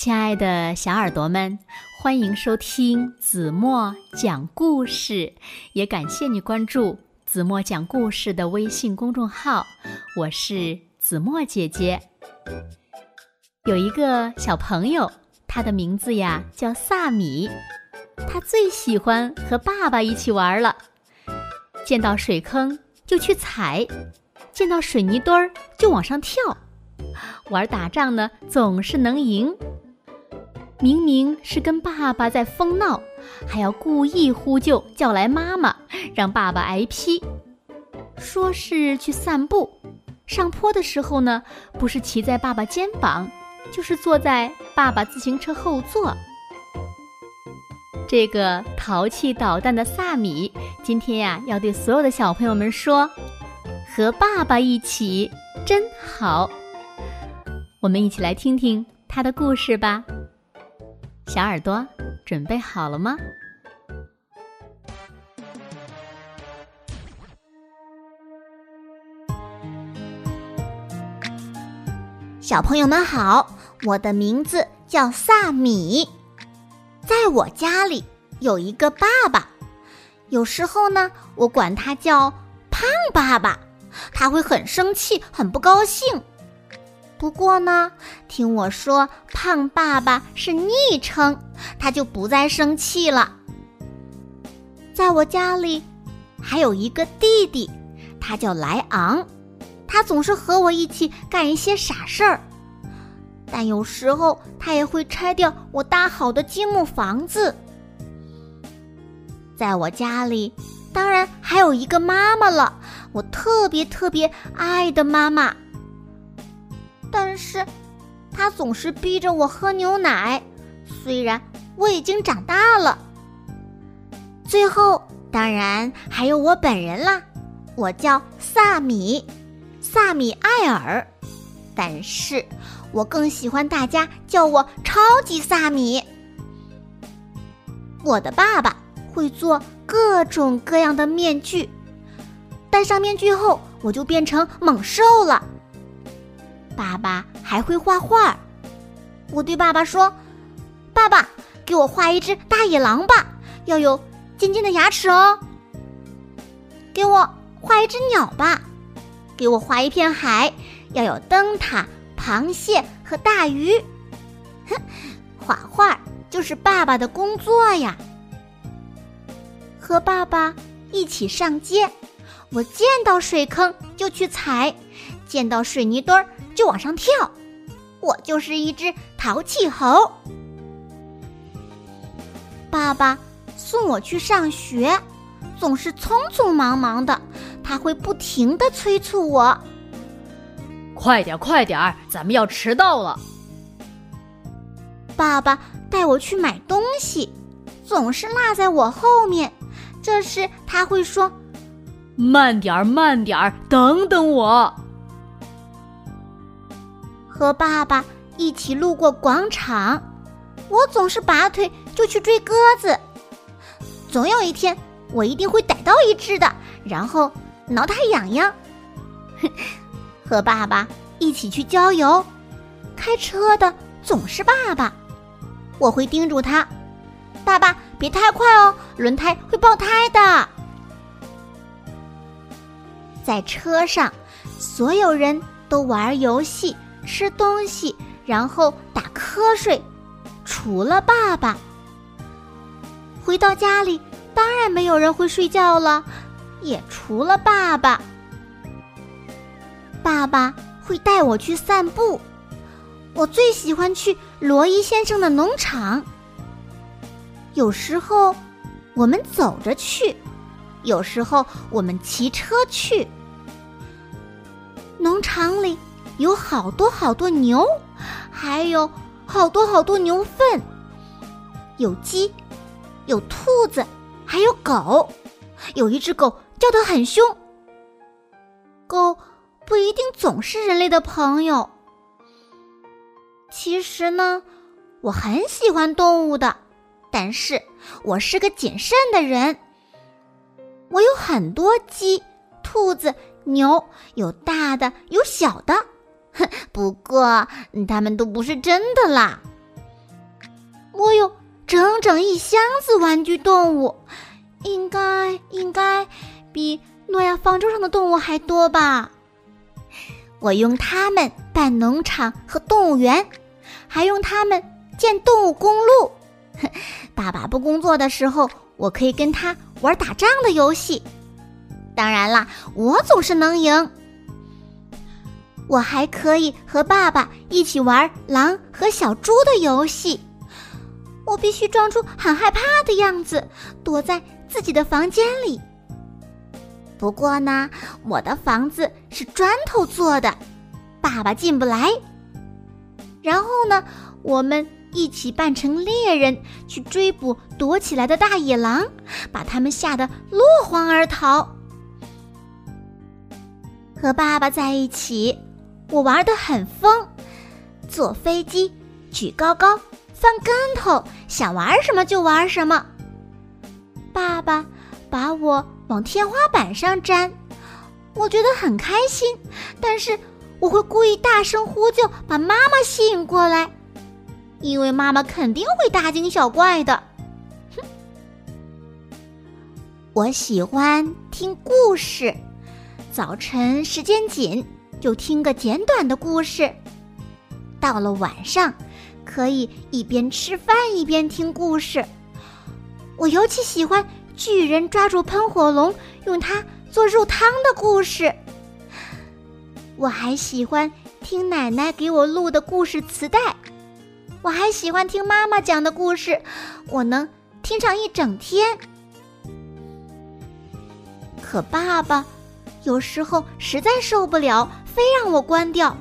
亲爱的小耳朵们，欢迎收听子墨讲故事，也感谢你关注子墨讲故事的微信公众号。我是子墨姐姐。有一个小朋友，他的名字呀叫萨米，他最喜欢和爸爸一起玩了。见到水坑就去踩，见到水泥墩儿就往上跳。玩打仗呢，总是能赢。明明是跟爸爸在疯闹，还要故意呼救叫来妈妈，让爸爸挨批。说是去散步，上坡的时候呢，不是骑在爸爸肩膀，就是坐在爸爸自行车后座。这个淘气捣蛋的萨米，今天呀，要对所有的小朋友们说：和爸爸一起真好。我们一起来听听他的故事吧。小耳朵准备好了吗？小朋友们好，我的名字叫萨米，在我家里有一个爸爸，有时候呢，我管他叫胖爸爸，他会很生气，很不高兴。不过呢，听我说，胖爸爸是昵称，他就不再生气了。在我家里，还有一个弟弟，他叫莱昂，他总是和我一起干一些傻事儿，但有时候他也会拆掉我搭好的积木房子。在我家里，当然还有一个妈妈了，我特别特别爱的妈妈。但是，他总是逼着我喝牛奶，虽然我已经长大了。最后，当然还有我本人啦，我叫萨米，萨米艾尔。但是我更喜欢大家叫我超级萨米。我的爸爸会做各种各样的面具，戴上面具后，我就变成猛兽了。爸爸还会画画，我对爸爸说：“爸爸，给我画一只大野狼吧，要有尖尖的牙齿哦。给我画一只鸟吧，给我画一片海，要有灯塔、螃蟹和大鱼。哼，画画就是爸爸的工作呀。和爸爸一起上街，我见到水坑就去踩，见到水泥墩儿。”就往上跳，我就是一只淘气猴。爸爸送我去上学，总是匆匆忙忙的，他会不停的催促我：“快点，快点，咱们要迟到了。”爸爸带我去买东西，总是落在我后面，这时他会说：“慢点儿，慢点儿，等等我。”和爸爸一起路过广场，我总是拔腿就去追鸽子。总有一天，我一定会逮到一只的，然后挠它痒痒。和爸爸一起去郊游，开车的总是爸爸，我会叮嘱他：“爸爸别太快哦，轮胎会爆胎的。”在车上，所有人都玩游戏。吃东西，然后打瞌睡，除了爸爸。回到家里，当然没有人会睡觉了，也除了爸爸。爸爸会带我去散步，我最喜欢去罗伊先生的农场。有时候我们走着去，有时候我们骑车去。农场里。有好多好多牛，还有好多好多牛粪，有鸡，有兔子，还有狗。有一只狗叫得很凶。狗不一定总是人类的朋友。其实呢，我很喜欢动物的，但是我是个谨慎的人。我有很多鸡、兔子、牛，有大的，有小的。哼，不过他们都不是真的啦。我有整整一箱子玩具动物，应该应该比诺亚方舟上的动物还多吧？我用它们办农场和动物园，还用它们建动物公路。爸爸不工作的时候，我可以跟他玩打仗的游戏。当然啦，我总是能赢。我还可以和爸爸一起玩狼和小猪的游戏。我必须装出很害怕的样子，躲在自己的房间里。不过呢，我的房子是砖头做的，爸爸进不来。然后呢，我们一起扮成猎人，去追捕躲起来的大野狼，把他们吓得落荒而逃。和爸爸在一起。我玩的很疯，坐飞机，举高高，翻跟头，想玩什么就玩什么。爸爸把我往天花板上粘，我觉得很开心，但是我会故意大声呼救，把妈妈吸引过来，因为妈妈肯定会大惊小怪的。我喜欢听故事，早晨时间紧。就听个简短的故事，到了晚上，可以一边吃饭一边听故事。我尤其喜欢巨人抓住喷火龙，用它做肉汤的故事。我还喜欢听奶奶给我录的故事磁带。我还喜欢听妈妈讲的故事，我能听上一整天。可爸爸有时候实在受不了。非让我关掉。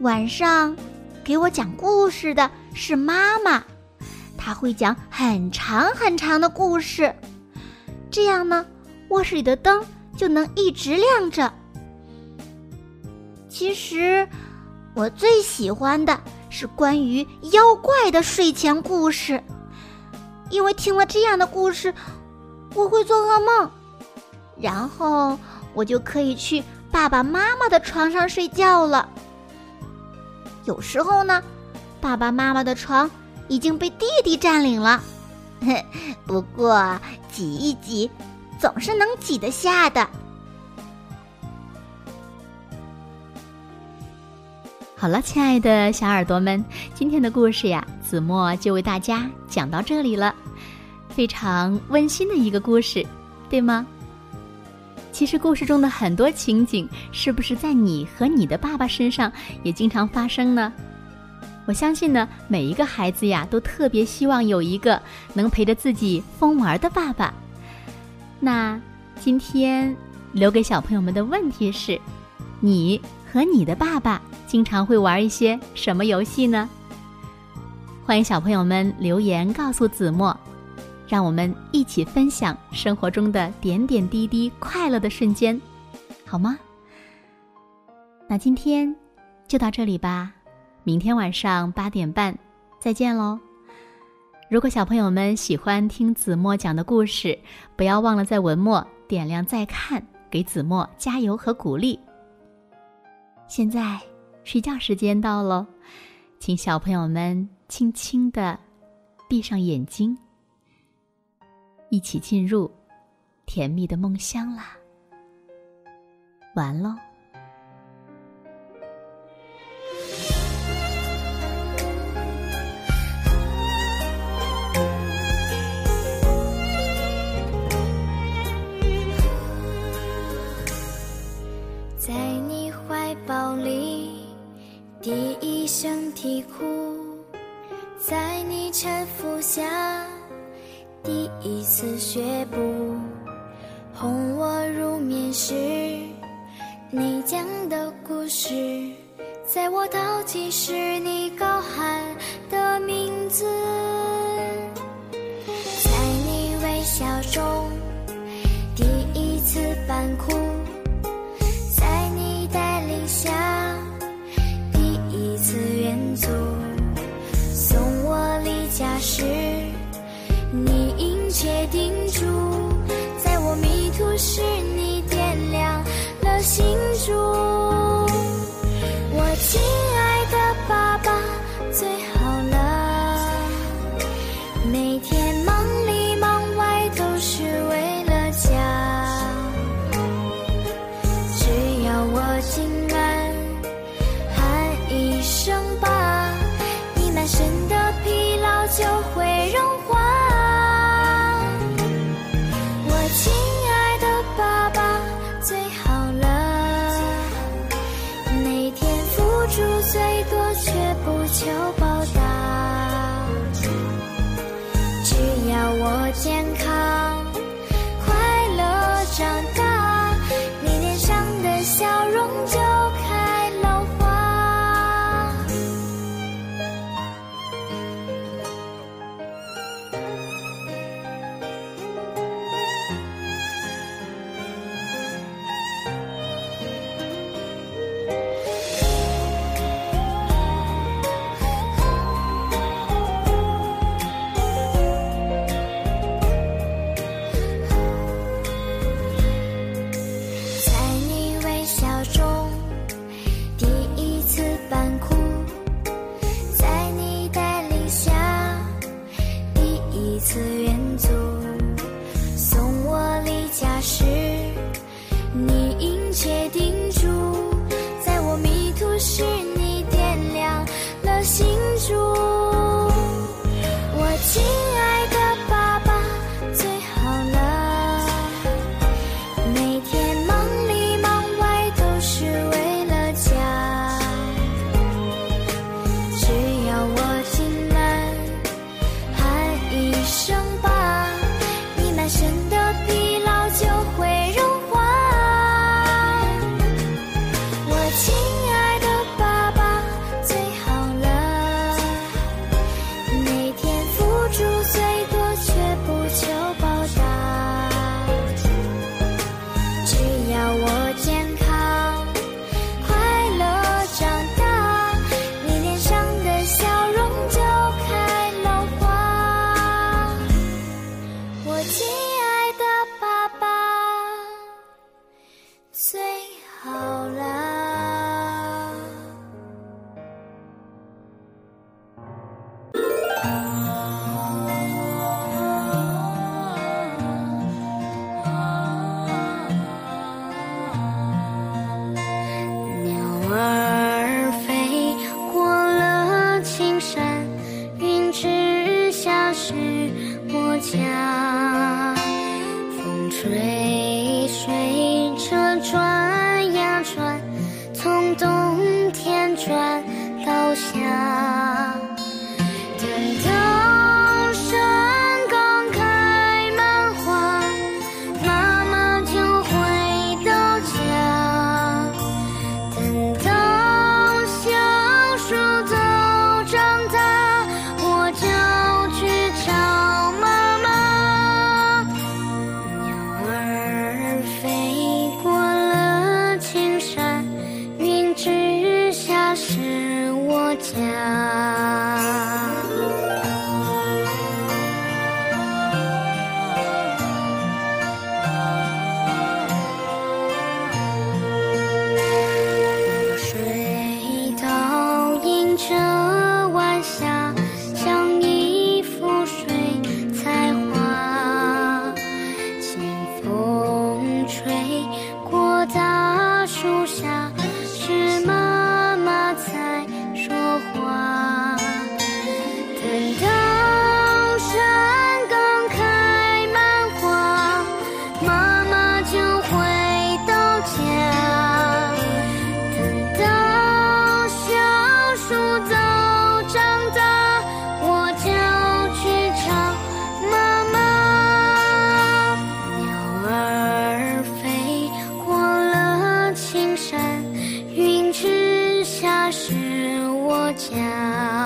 晚上给我讲故事的是妈妈，她会讲很长很长的故事，这样呢，卧室里的灯就能一直亮着。其实，我最喜欢的是关于妖怪的睡前故事，因为听了这样的故事，我会做噩梦，然后。我就可以去爸爸妈妈的床上睡觉了。有时候呢，爸爸妈妈的床已经被弟弟占领了，不过挤一挤，总是能挤得下的。好了，亲爱的小耳朵们，今天的故事呀，子墨就为大家讲到这里了。非常温馨的一个故事，对吗？其实故事中的很多情景，是不是在你和你的爸爸身上也经常发生呢？我相信呢，每一个孩子呀，都特别希望有一个能陪着自己疯玩的爸爸。那今天留给小朋友们的问题是：你和你的爸爸经常会玩一些什么游戏呢？欢迎小朋友们留言告诉子墨。让我们一起分享生活中的点点滴滴快乐的瞬间，好吗？那今天就到这里吧，明天晚上八点半再见喽。如果小朋友们喜欢听子墨讲的故事，不要忘了在文末点亮再看，给子墨加油和鼓励。现在睡觉时间到喽，请小朋友们轻轻的闭上眼睛。一起进入甜蜜的梦乡啦！完喽。在你怀抱里，第一声啼哭，在你搀扶下。第一次学步，哄我入眠时，你讲的故事，在我淘气时，你高喊的名字，在你微笑中，第一次扮哭，啊。